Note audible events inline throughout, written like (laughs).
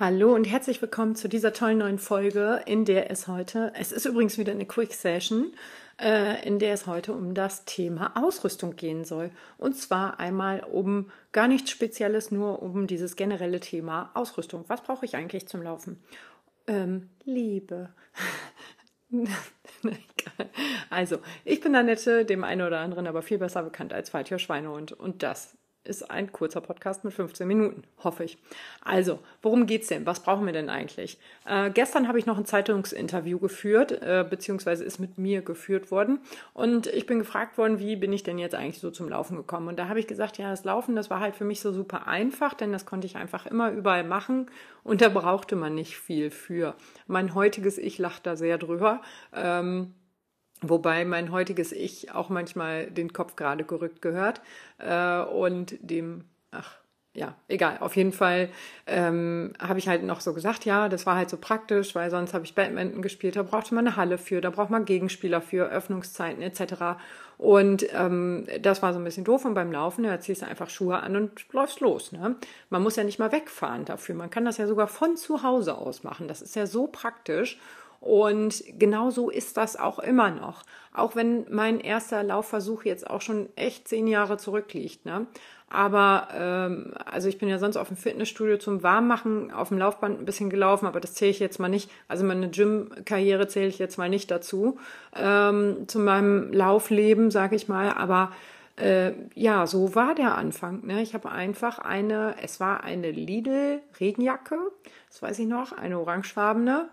Hallo und herzlich willkommen zu dieser tollen neuen Folge, in der es heute, es ist übrigens wieder eine Quick Session, äh, in der es heute um das Thema Ausrüstung gehen soll. Und zwar einmal um gar nichts Spezielles, nur um dieses generelle Thema Ausrüstung. Was brauche ich eigentlich zum Laufen? Ähm, Liebe. (laughs) also, ich bin Annette, dem einen oder anderen aber viel besser bekannt als Faltier Schweinehund. Und das ist ein kurzer Podcast mit 15 Minuten, hoffe ich. Also, worum geht's denn? Was brauchen wir denn eigentlich? Äh, gestern habe ich noch ein Zeitungsinterview geführt, äh, beziehungsweise ist mit mir geführt worden. Und ich bin gefragt worden, wie bin ich denn jetzt eigentlich so zum Laufen gekommen? Und da habe ich gesagt, ja, das Laufen, das war halt für mich so super einfach, denn das konnte ich einfach immer überall machen und da brauchte man nicht viel für. Mein heutiges Ich lacht da sehr drüber. Ähm, Wobei mein heutiges Ich auch manchmal den Kopf gerade gerückt gehört äh, und dem, ach ja, egal. Auf jeden Fall ähm, habe ich halt noch so gesagt, ja, das war halt so praktisch, weil sonst habe ich Badminton gespielt, da brauchte man eine Halle für, da braucht man Gegenspieler für, Öffnungszeiten etc. Und ähm, das war so ein bisschen doof. Und beim Laufen, ja, ziehst du einfach Schuhe an und läufst los. Ne? Man muss ja nicht mal wegfahren dafür. Man kann das ja sogar von zu Hause aus machen. Das ist ja so praktisch. Und genau so ist das auch immer noch. Auch wenn mein erster Laufversuch jetzt auch schon echt zehn Jahre zurückliegt. Ne? Aber ähm, also ich bin ja sonst auf dem Fitnessstudio zum Warmmachen auf dem Laufband ein bisschen gelaufen, aber das zähle ich jetzt mal nicht. Also meine Gym-Karriere zähle ich jetzt mal nicht dazu. Ähm, zu meinem Laufleben, sage ich mal. Aber äh, ja, so war der Anfang. Ne? Ich habe einfach eine, es war eine Lidl-Regenjacke, das weiß ich noch, eine orangefarbene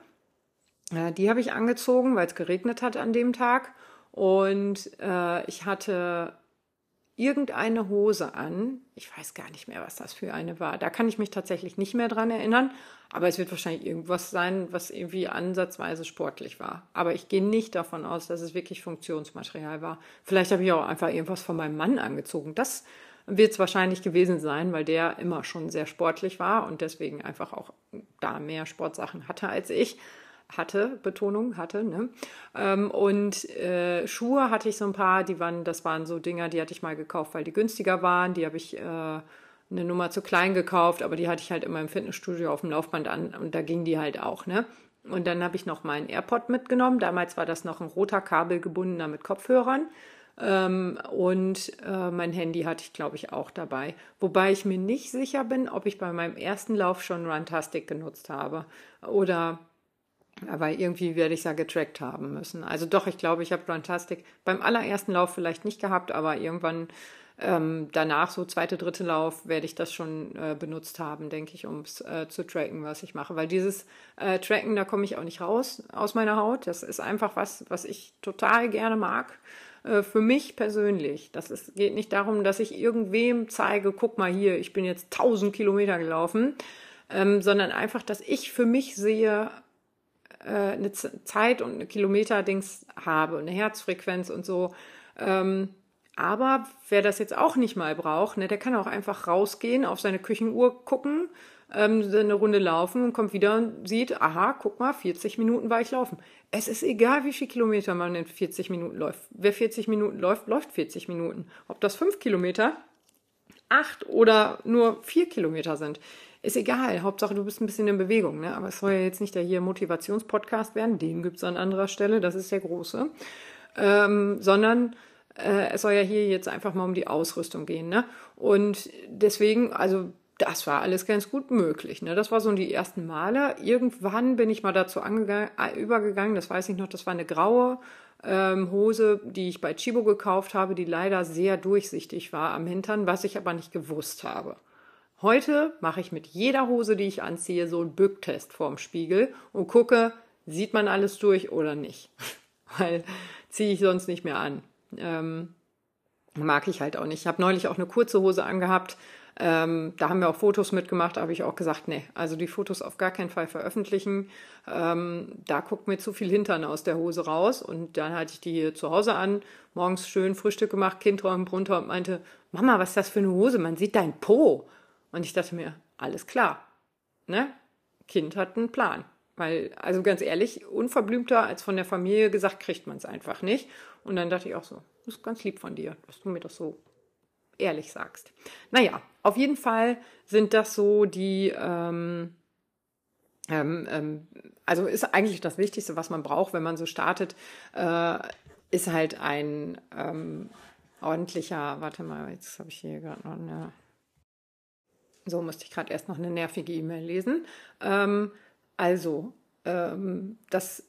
äh, die habe ich angezogen, weil es geregnet hat an dem Tag. Und äh, ich hatte irgendeine Hose an. Ich weiß gar nicht mehr, was das für eine war. Da kann ich mich tatsächlich nicht mehr dran erinnern. Aber es wird wahrscheinlich irgendwas sein, was irgendwie ansatzweise sportlich war. Aber ich gehe nicht davon aus, dass es wirklich Funktionsmaterial war. Vielleicht habe ich auch einfach irgendwas von meinem Mann angezogen. Das wird es wahrscheinlich gewesen sein, weil der immer schon sehr sportlich war und deswegen einfach auch da mehr Sportsachen hatte als ich hatte, Betonung hatte, ne? Ähm, und äh, Schuhe hatte ich so ein paar, die waren, das waren so Dinger, die hatte ich mal gekauft, weil die günstiger waren. Die habe ich äh, eine Nummer zu klein gekauft, aber die hatte ich halt immer im Fitnessstudio auf dem Laufband an und da ging die halt auch, ne? Und dann habe ich noch meinen AirPod mitgenommen. Damals war das noch ein roter Kabel gebundener mit Kopfhörern. Ähm, und äh, mein Handy hatte ich, glaube ich, auch dabei. Wobei ich mir nicht sicher bin, ob ich bei meinem ersten Lauf schon Runtastic genutzt habe. Oder aber irgendwie werde ich es ja getrackt haben müssen. Also doch, ich glaube, ich habe Runtastic beim allerersten Lauf vielleicht nicht gehabt, aber irgendwann ähm, danach, so zweite, dritte Lauf, werde ich das schon äh, benutzt haben, denke ich, um es äh, zu tracken, was ich mache. Weil dieses äh, Tracken, da komme ich auch nicht raus aus meiner Haut. Das ist einfach was, was ich total gerne mag. Äh, für mich persönlich. Das ist, geht nicht darum, dass ich irgendwem zeige, guck mal hier, ich bin jetzt 1000 Kilometer gelaufen, ähm, sondern einfach, dass ich für mich sehe, eine Zeit und eine Kilometer-Dings habe und eine Herzfrequenz und so. Ähm, aber wer das jetzt auch nicht mal braucht, ne, der kann auch einfach rausgehen, auf seine Küchenuhr gucken, ähm, eine Runde laufen und kommt wieder und sieht, aha, guck mal, 40 Minuten war ich laufen. Es ist egal, wie viel Kilometer man in 40 Minuten läuft. Wer 40 Minuten läuft, läuft 40 Minuten. Ob das 5 Kilometer, 8 oder nur 4 Kilometer sind ist egal. Hauptsache, du bist ein bisschen in Bewegung. Ne? Aber es soll ja jetzt nicht der hier Motivationspodcast werden. Den gibt's an anderer Stelle. Das ist der große. Ähm, sondern äh, es soll ja hier jetzt einfach mal um die Ausrüstung gehen. Ne? Und deswegen, also das war alles ganz gut möglich. Ne? Das war so die ersten Male. Irgendwann bin ich mal dazu übergegangen, das weiß ich noch, das war eine graue ähm, Hose, die ich bei Chibo gekauft habe, die leider sehr durchsichtig war am Hintern, was ich aber nicht gewusst habe. Heute mache ich mit jeder Hose, die ich anziehe, so einen Bücktest vorm Spiegel und gucke, sieht man alles durch oder nicht. (laughs) Weil ziehe ich sonst nicht mehr an. Ähm, mag ich halt auch nicht. Ich habe neulich auch eine kurze Hose angehabt. Ähm, da haben wir auch Fotos mitgemacht, habe ich auch gesagt, nee, also die Fotos auf gar keinen Fall veröffentlichen. Ähm, da guckt mir zu viel Hintern aus der Hose raus. Und dann hatte ich die hier zu Hause an, morgens schön Frühstück gemacht, Kind runter und meinte, Mama, was ist das für eine Hose? Man sieht dein Po. Und ich dachte mir, alles klar. Ne? Kind hat einen Plan. Weil, also ganz ehrlich, unverblümter als von der Familie gesagt, kriegt man es einfach nicht. Und dann dachte ich auch so, das ist ganz lieb von dir, dass du mir das so ehrlich sagst. Naja, auf jeden Fall sind das so die, ähm, ähm, ähm, also ist eigentlich das Wichtigste, was man braucht, wenn man so startet, äh, ist halt ein ähm, ordentlicher, warte mal, jetzt habe ich hier gerade noch eine, so musste ich gerade erst noch eine nervige E-Mail lesen. Ähm, also, ähm, das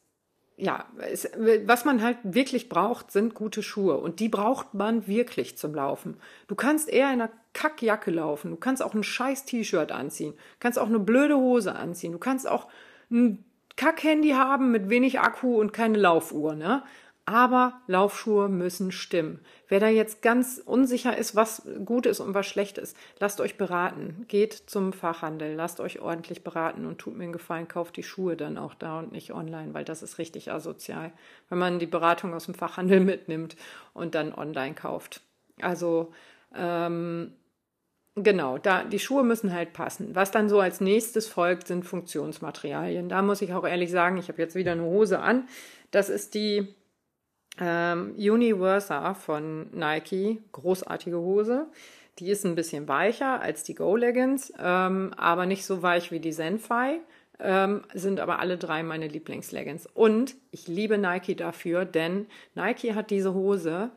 ja, es, was man halt wirklich braucht, sind gute Schuhe. Und die braucht man wirklich zum Laufen. Du kannst eher in einer Kackjacke laufen. Du kannst auch ein scheiß T-Shirt anziehen. Du kannst auch eine blöde Hose anziehen. Du kannst auch ein Kack-Handy haben mit wenig Akku und keine Laufuhr, ne? Aber Laufschuhe müssen stimmen. Wer da jetzt ganz unsicher ist, was gut ist und was schlecht ist, lasst euch beraten. Geht zum Fachhandel, lasst euch ordentlich beraten und tut mir einen Gefallen, kauft die Schuhe dann auch da und nicht online, weil das ist richtig asozial, wenn man die Beratung aus dem Fachhandel (laughs) mitnimmt und dann online kauft. Also ähm, Genau, da die Schuhe müssen halt passen. Was dann so als nächstes folgt, sind Funktionsmaterialien. Da muss ich auch ehrlich sagen, ich habe jetzt wieder eine Hose an. Das ist die ähm, Universa von Nike, großartige Hose. Die ist ein bisschen weicher als die Go Leggings, ähm, aber nicht so weich wie die Zenfy. Ähm, sind aber alle drei meine Lieblingsleggings. Und ich liebe Nike dafür, denn Nike hat diese Hose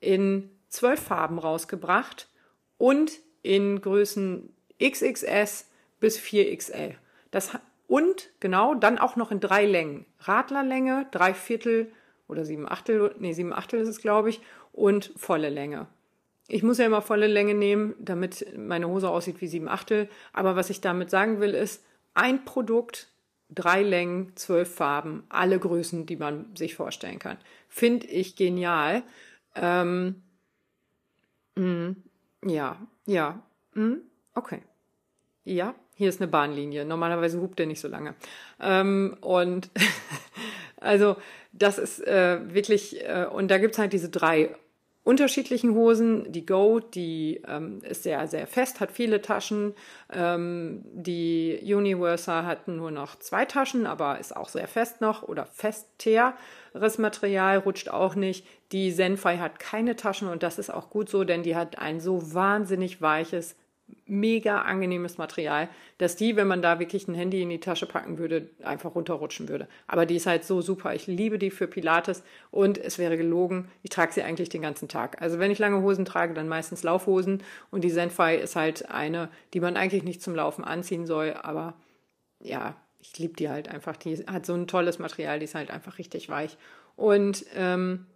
in zwölf Farben rausgebracht und in Größen XXS bis 4XL. Das, und genau, dann auch noch in drei Längen. Radlerlänge, drei Viertel oder sieben Achtel, nee, sieben Achtel ist es, glaube ich, und volle Länge. Ich muss ja immer volle Länge nehmen, damit meine Hose aussieht wie sieben Achtel. Aber was ich damit sagen will, ist, ein Produkt, drei Längen, zwölf Farben, alle Größen, die man sich vorstellen kann. Finde ich genial. Ähm, mh, mm, ja, ja, mh, mm, okay. Ja, hier ist eine Bahnlinie. Normalerweise hupt der nicht so lange. Ähm, und (laughs) also das ist äh, wirklich, äh, und da gibt's halt diese drei unterschiedlichen Hosen. Die Go, die ähm, ist sehr, sehr fest, hat viele Taschen. Ähm, die Universa hat nur noch zwei Taschen, aber ist auch sehr fest noch oder festeres Material, rutscht auch nicht. Die Zenfy hat keine Taschen und das ist auch gut so, denn die hat ein so wahnsinnig weiches, mega angenehmes Material, dass die, wenn man da wirklich ein Handy in die Tasche packen würde, einfach runterrutschen würde. Aber die ist halt so super. Ich liebe die für Pilates und es wäre gelogen, ich trage sie eigentlich den ganzen Tag. Also wenn ich lange Hosen trage, dann meistens Laufhosen und die Zenfy ist halt eine, die man eigentlich nicht zum Laufen anziehen soll, aber ja, ich liebe die halt einfach. Die hat so ein tolles Material, die ist halt einfach richtig weich. Und ähm,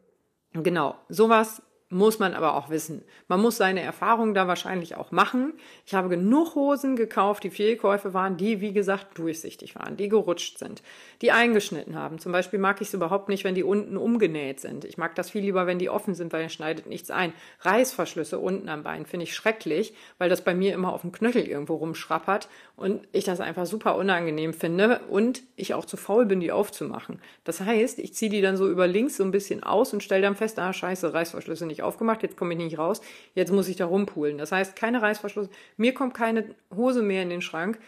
genau, sowas muss man aber auch wissen. Man muss seine Erfahrungen da wahrscheinlich auch machen. Ich habe genug Hosen gekauft, die Fehlkäufe waren, die, wie gesagt, durchsichtig waren, die gerutscht sind, die eingeschnitten haben. Zum Beispiel mag ich es überhaupt nicht, wenn die unten umgenäht sind. Ich mag das viel lieber, wenn die offen sind, weil dann schneidet nichts ein. Reißverschlüsse unten am Bein finde ich schrecklich, weil das bei mir immer auf dem Knöchel irgendwo rumschrappert und ich das einfach super unangenehm finde und ich auch zu faul bin, die aufzumachen. Das heißt, ich ziehe die dann so über links so ein bisschen aus und stelle dann fest, ah, scheiße, Reißverschlüsse nicht aufgemacht, jetzt komme ich nicht raus, jetzt muss ich da rumpulen. Das heißt, keine Reißverschlüsse. Mir kommt keine Hose mehr in den Schrank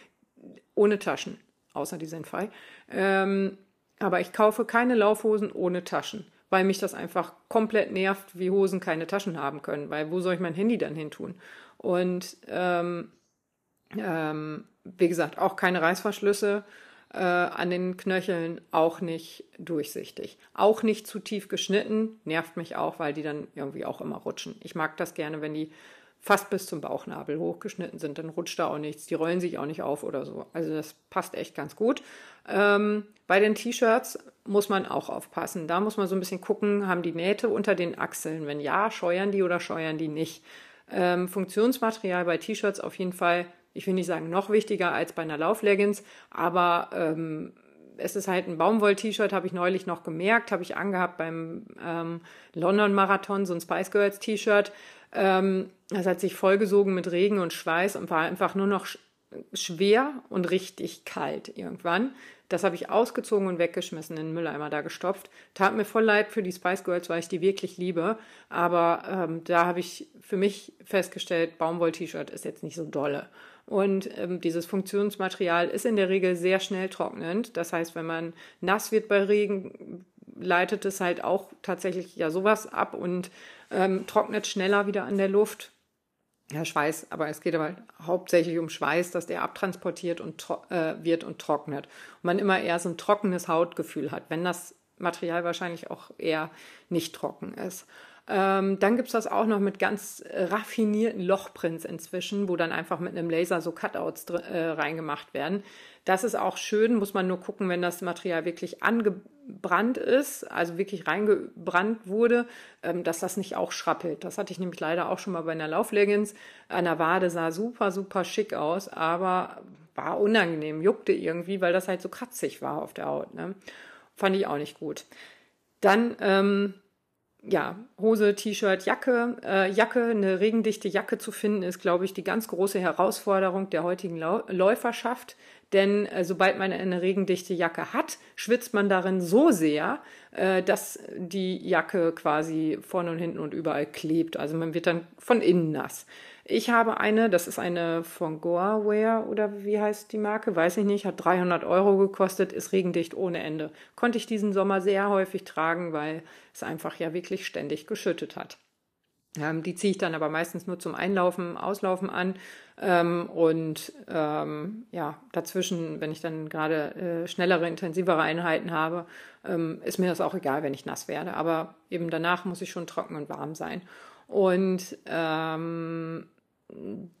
ohne Taschen, außer die Senfei. Ähm, aber ich kaufe keine Laufhosen ohne Taschen, weil mich das einfach komplett nervt, wie Hosen keine Taschen haben können, weil wo soll ich mein Handy dann hin tun? Und ähm, ähm, wie gesagt, auch keine Reißverschlüsse äh, an den Knöcheln auch nicht durchsichtig. Auch nicht zu tief geschnitten, nervt mich auch, weil die dann irgendwie auch immer rutschen. Ich mag das gerne, wenn die fast bis zum Bauchnabel hochgeschnitten sind, dann rutscht da auch nichts, die rollen sich auch nicht auf oder so. Also das passt echt ganz gut. Ähm, bei den T-Shirts muss man auch aufpassen. Da muss man so ein bisschen gucken, haben die Nähte unter den Achseln? Wenn ja, scheuern die oder scheuern die nicht? Ähm, Funktionsmaterial bei T-Shirts auf jeden Fall ich will nicht sagen noch wichtiger als bei einer Laufleggings, aber ähm, es ist halt ein Baumwoll-T-Shirt, habe ich neulich noch gemerkt, habe ich angehabt beim ähm, London-Marathon, so ein Spice Girls-T-Shirt. Ähm, das hat sich vollgesogen mit Regen und Schweiß und war einfach nur noch schwer und richtig kalt irgendwann. Das habe ich ausgezogen und weggeschmissen, in den Mülleimer da gestopft. Tat mir voll leid für die Spice Girls, weil ich die wirklich liebe. Aber ähm, da habe ich für mich festgestellt, Baumwoll-T-Shirt ist jetzt nicht so dolle. Und ähm, dieses Funktionsmaterial ist in der Regel sehr schnell trocknend. Das heißt, wenn man nass wird bei Regen, leitet es halt auch tatsächlich ja sowas ab und ähm, trocknet schneller wieder an der Luft. ja, Schweiß, aber es geht aber hauptsächlich um Schweiß, dass der abtransportiert und äh, wird und trocknet. Und man immer eher so ein trockenes Hautgefühl hat, wenn das Material wahrscheinlich auch eher nicht trocken ist. Ähm, dann gibt's das auch noch mit ganz raffinierten Lochprints inzwischen, wo dann einfach mit einem Laser so Cutouts äh, reingemacht werden. Das ist auch schön, muss man nur gucken, wenn das Material wirklich angebrannt ist, also wirklich reingebrannt wurde, ähm, dass das nicht auch schrappelt. Das hatte ich nämlich leider auch schon mal bei einer Laufleggings. An der Wade sah super, super schick aus, aber war unangenehm, juckte irgendwie, weil das halt so kratzig war auf der Haut. Ne? Fand ich auch nicht gut. Dann ähm, ja, Hose, T-Shirt, Jacke. Äh, Jacke, eine regendichte Jacke zu finden, ist, glaube ich, die ganz große Herausforderung der heutigen Lau Läuferschaft. Denn äh, sobald man eine regendichte Jacke hat, schwitzt man darin so sehr, äh, dass die Jacke quasi vorne und hinten und überall klebt. Also man wird dann von innen nass. Ich habe eine, das ist eine von Goaware oder wie heißt die Marke, weiß ich nicht, hat 300 Euro gekostet, ist regendicht ohne Ende. Konnte ich diesen Sommer sehr häufig tragen, weil es einfach ja wirklich ständig geschüttet hat. Ähm, die ziehe ich dann aber meistens nur zum Einlaufen, Auslaufen an. Ähm, und ähm, ja, dazwischen, wenn ich dann gerade äh, schnellere, intensivere Einheiten habe, ähm, ist mir das auch egal, wenn ich nass werde. Aber eben danach muss ich schon trocken und warm sein. Und ähm,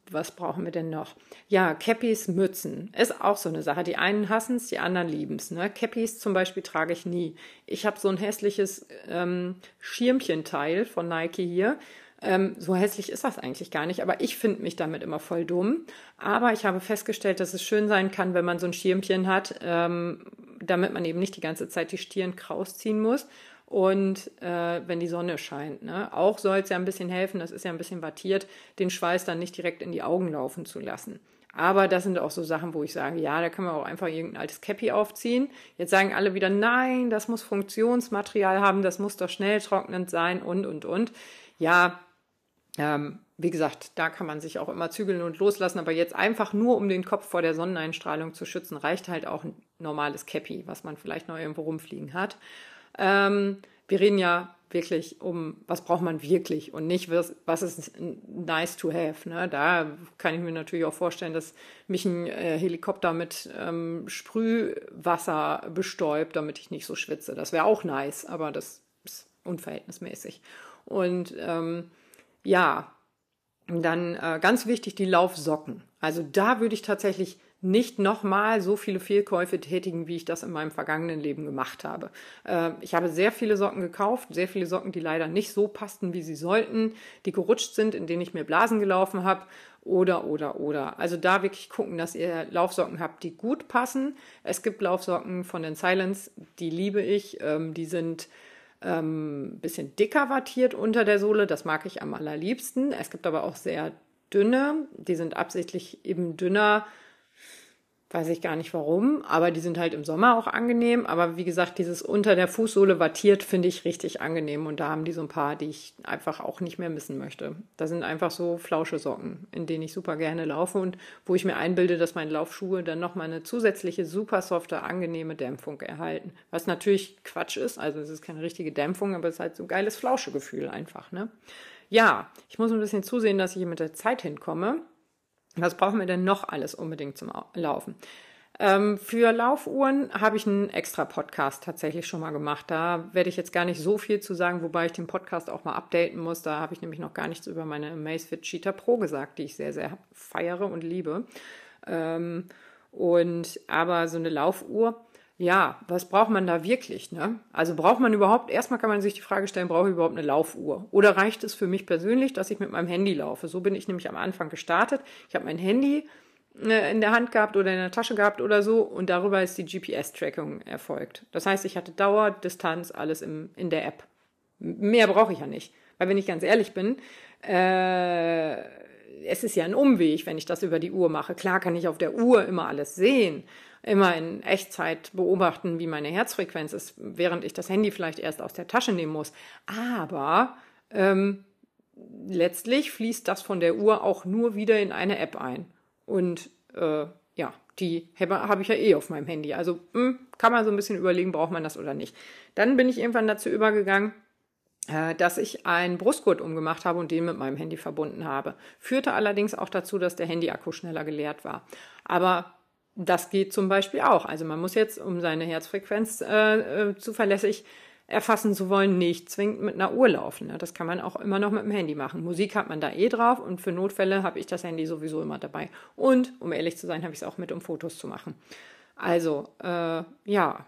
was brauchen wir denn noch? Ja, Cappies, Mützen ist auch so eine Sache. Die einen hassen es, die anderen lieben es. Ne? Cappies zum Beispiel trage ich nie. Ich habe so ein hässliches ähm, Schirmchenteil von Nike hier. Ähm, so hässlich ist das eigentlich gar nicht, aber ich finde mich damit immer voll dumm. Aber ich habe festgestellt, dass es schön sein kann, wenn man so ein Schirmchen hat, ähm, damit man eben nicht die ganze Zeit die Stirn kraus ziehen muss und äh, wenn die Sonne scheint. Ne? Auch soll es ja ein bisschen helfen, das ist ja ein bisschen wattiert, den Schweiß dann nicht direkt in die Augen laufen zu lassen. Aber das sind auch so Sachen, wo ich sage, ja, da kann man auch einfach irgendein altes Cappy aufziehen. Jetzt sagen alle wieder, nein, das muss Funktionsmaterial haben, das muss doch schnell trocknend sein und, und, und. Ja, ähm, wie gesagt, da kann man sich auch immer zügeln und loslassen, aber jetzt einfach nur, um den Kopf vor der Sonneneinstrahlung zu schützen, reicht halt auch ein normales Cappy, was man vielleicht noch irgendwo rumfliegen hat. Ähm, wir reden ja wirklich um, was braucht man wirklich und nicht, was, was ist nice to have. Ne? Da kann ich mir natürlich auch vorstellen, dass mich ein äh, Helikopter mit ähm, Sprühwasser bestäubt, damit ich nicht so schwitze. Das wäre auch nice, aber das ist unverhältnismäßig. Und ähm, ja, dann äh, ganz wichtig die Laufsocken. Also da würde ich tatsächlich nicht nochmal so viele Fehlkäufe tätigen, wie ich das in meinem vergangenen Leben gemacht habe. Äh, ich habe sehr viele Socken gekauft, sehr viele Socken, die leider nicht so passten, wie sie sollten, die gerutscht sind, in denen ich mir Blasen gelaufen habe oder, oder, oder. Also da wirklich gucken, dass ihr Laufsocken habt, die gut passen. Es gibt Laufsocken von den Silence, die liebe ich. Ähm, die sind ähm, bisschen dicker wattiert unter der Sohle, das mag ich am allerliebsten. Es gibt aber auch sehr dünne, die sind absichtlich eben dünner, Weiß ich gar nicht warum, aber die sind halt im Sommer auch angenehm. Aber wie gesagt, dieses unter der Fußsohle wattiert finde ich richtig angenehm. Und da haben die so ein paar, die ich einfach auch nicht mehr missen möchte. Da sind einfach so Flauschesocken, in denen ich super gerne laufe und wo ich mir einbilde, dass meine Laufschuhe dann nochmal eine zusätzliche super softe, angenehme Dämpfung erhalten. Was natürlich Quatsch ist. Also es ist keine richtige Dämpfung, aber es ist halt so ein geiles Flauschegefühl einfach. Ne? Ja, ich muss ein bisschen zusehen, dass ich mit der Zeit hinkomme. Was brauchen wir denn noch alles unbedingt zum Laufen? Ähm, für Laufuhren habe ich einen extra Podcast tatsächlich schon mal gemacht. Da werde ich jetzt gar nicht so viel zu sagen, wobei ich den Podcast auch mal updaten muss. Da habe ich nämlich noch gar nichts über meine Amazfit Cheetah Pro gesagt, die ich sehr, sehr feiere und liebe. Ähm, und aber so eine Laufuhr ja, was braucht man da wirklich? Ne? Also braucht man überhaupt, erstmal kann man sich die Frage stellen, brauche ich überhaupt eine Laufuhr? Oder reicht es für mich persönlich, dass ich mit meinem Handy laufe? So bin ich nämlich am Anfang gestartet. Ich habe mein Handy äh, in der Hand gehabt oder in der Tasche gehabt oder so und darüber ist die GPS-Tracking erfolgt. Das heißt, ich hatte Dauer, Distanz, alles im, in der App. Mehr brauche ich ja nicht. Weil wenn ich ganz ehrlich bin, äh, es ist ja ein Umweg, wenn ich das über die Uhr mache. Klar kann ich auf der Uhr immer alles sehen, immer in Echtzeit beobachten, wie meine Herzfrequenz ist, während ich das Handy vielleicht erst aus der Tasche nehmen muss. Aber ähm, letztlich fließt das von der Uhr auch nur wieder in eine App ein. Und äh, ja, die habe ich ja eh auf meinem Handy. Also mh, hm, kann man so ein bisschen überlegen, braucht man das oder nicht. Dann bin ich irgendwann dazu übergegangen, äh, dass ich einen Brustgurt umgemacht habe und den mit meinem Handy verbunden habe. Führte allerdings auch dazu, dass der Handyakku schneller geleert war. Aber das geht zum Beispiel auch. Also man muss jetzt, um seine Herzfrequenz äh, äh, zuverlässig erfassen zu wollen, nicht zwingend mit einer Uhr laufen. Ne? Das kann man auch immer noch mit dem Handy machen. Musik hat man da eh drauf und für Notfälle habe ich das Handy sowieso immer dabei. Und, um ehrlich zu sein, habe ich es auch mit, um Fotos zu machen. Also, äh, ja,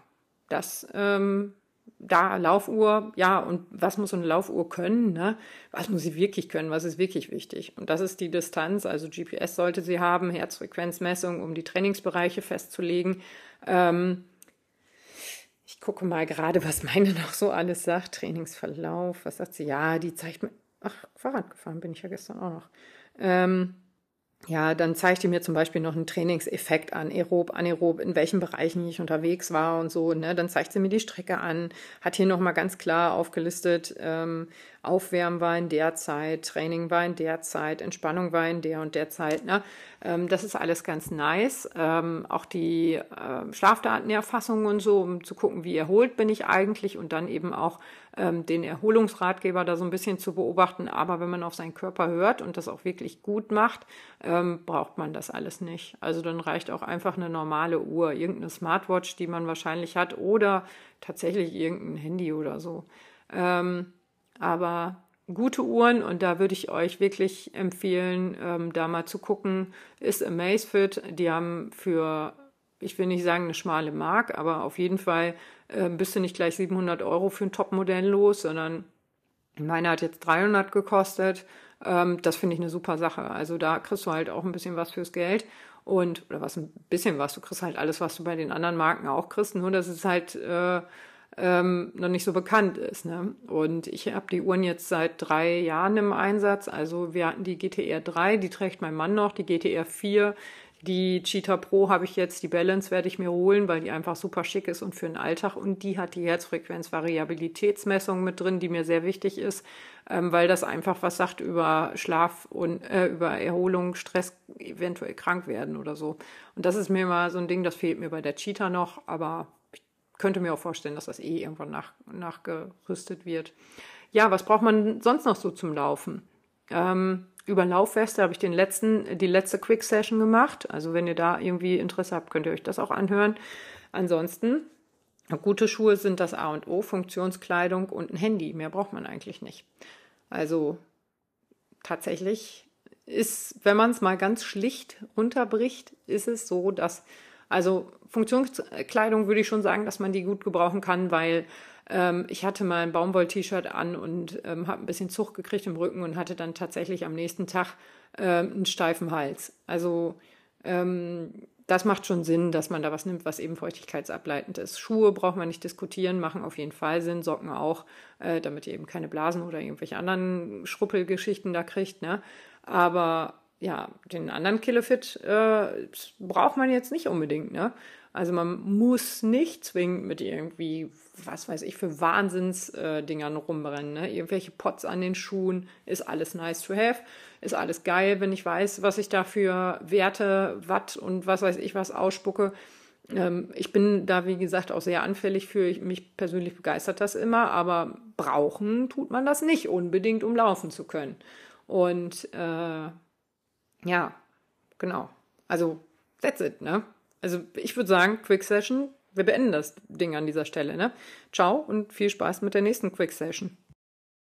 das ähm, da Laufuhr, ja, und was muss so eine Laufuhr können? Ne? Was muss sie wirklich können? Was ist wirklich wichtig? Und das ist die Distanz. Also GPS sollte sie haben, Herzfrequenzmessung, um die Trainingsbereiche festzulegen. Ähm, ich gucke mal gerade, was meine (laughs) noch so alles sagt. Trainingsverlauf, was sagt sie? Ja, die zeigt mir. Ach, Fahrrad gefahren bin ich ja gestern auch noch. Ähm, ja, dann zeigt ihr mir zum Beispiel noch einen Trainingseffekt an, aerob, anaerob, in welchen Bereichen ich unterwegs war und so. Ne? Dann zeigt sie mir die Strecke an, hat hier nochmal ganz klar aufgelistet, ähm, Aufwärmen war in der Zeit, Training war in der Zeit, Entspannung war in der und der Zeit. Ne? Ähm, das ist alles ganz nice. Ähm, auch die äh, Schlafdatenerfassung und so, um zu gucken, wie erholt bin ich eigentlich und dann eben auch ähm, den Erholungsratgeber da so ein bisschen zu beobachten. Aber wenn man auf seinen Körper hört und das auch wirklich gut macht, ähm, braucht man das alles nicht. Also dann reicht auch einfach eine normale Uhr, irgendeine Smartwatch, die man wahrscheinlich hat oder tatsächlich irgendein Handy oder so. Ähm, aber gute Uhren und da würde ich euch wirklich empfehlen, ähm, da mal zu gucken, ist Amazfit. Die haben für, ich will nicht sagen eine schmale Mark, aber auf jeden Fall äh, bist du nicht gleich 700 Euro für ein Topmodell los, sondern meine hat jetzt 300 gekostet. Ähm, das finde ich eine super Sache. Also da kriegst du halt auch ein bisschen was fürs Geld und oder was ein bisschen was. Du kriegst halt alles, was du bei den anderen Marken auch kriegst. Nur das ist halt äh, ähm, noch nicht so bekannt ist. Ne? Und ich habe die Uhren jetzt seit drei Jahren im Einsatz. Also wir hatten die GTR 3, die trägt mein Mann noch, die GTR 4, die Cheetah Pro habe ich jetzt, die Balance werde ich mir holen, weil die einfach super schick ist und für den Alltag. Und die hat die Herzfrequenzvariabilitätsmessung mit drin, die mir sehr wichtig ist, ähm, weil das einfach was sagt über Schlaf und äh, über Erholung, Stress, eventuell krank werden oder so. Und das ist mir mal so ein Ding, das fehlt mir bei der Cheetah noch, aber könnte mir auch vorstellen, dass das eh irgendwann nach, nachgerüstet wird. Ja, was braucht man sonst noch so zum Laufen? Ähm, über Laufweste habe ich den letzten, die letzte Quick Session gemacht. Also wenn ihr da irgendwie Interesse habt, könnt ihr euch das auch anhören. Ansonsten, gute Schuhe sind das A und O, Funktionskleidung und ein Handy. Mehr braucht man eigentlich nicht. Also tatsächlich ist, wenn man es mal ganz schlicht runterbricht, ist es so, dass also Funktionskleidung würde ich schon sagen, dass man die gut gebrauchen kann, weil ähm, ich hatte mal ein Baumwoll-T-Shirt an und ähm, habe ein bisschen Zug gekriegt im Rücken und hatte dann tatsächlich am nächsten Tag ähm, einen steifen Hals. Also ähm, das macht schon Sinn, dass man da was nimmt, was eben feuchtigkeitsableitend ist. Schuhe braucht man nicht diskutieren, machen auf jeden Fall Sinn, Socken auch, äh, damit ihr eben keine Blasen oder irgendwelche anderen Schruppelgeschichten da kriegt. Ne? Aber ja, den anderen Killefit äh, braucht man jetzt nicht unbedingt, ne? Also man muss nicht zwingend mit irgendwie, was weiß ich, für Wahnsinnsdingern äh, rumrennen. Ne? Irgendwelche Pots an den Schuhen ist alles nice to have, ist alles geil, wenn ich weiß, was ich da für Werte, Watt und was weiß ich was ausspucke. Ähm, ich bin da, wie gesagt, auch sehr anfällig für. Ich, mich persönlich begeistert das immer, aber brauchen tut man das nicht unbedingt, um laufen zu können. Und äh, ja, genau. Also, that's it, ne? Also, ich würde sagen, Quick Session, wir beenden das Ding an dieser Stelle, ne? Ciao und viel Spaß mit der nächsten Quick Session.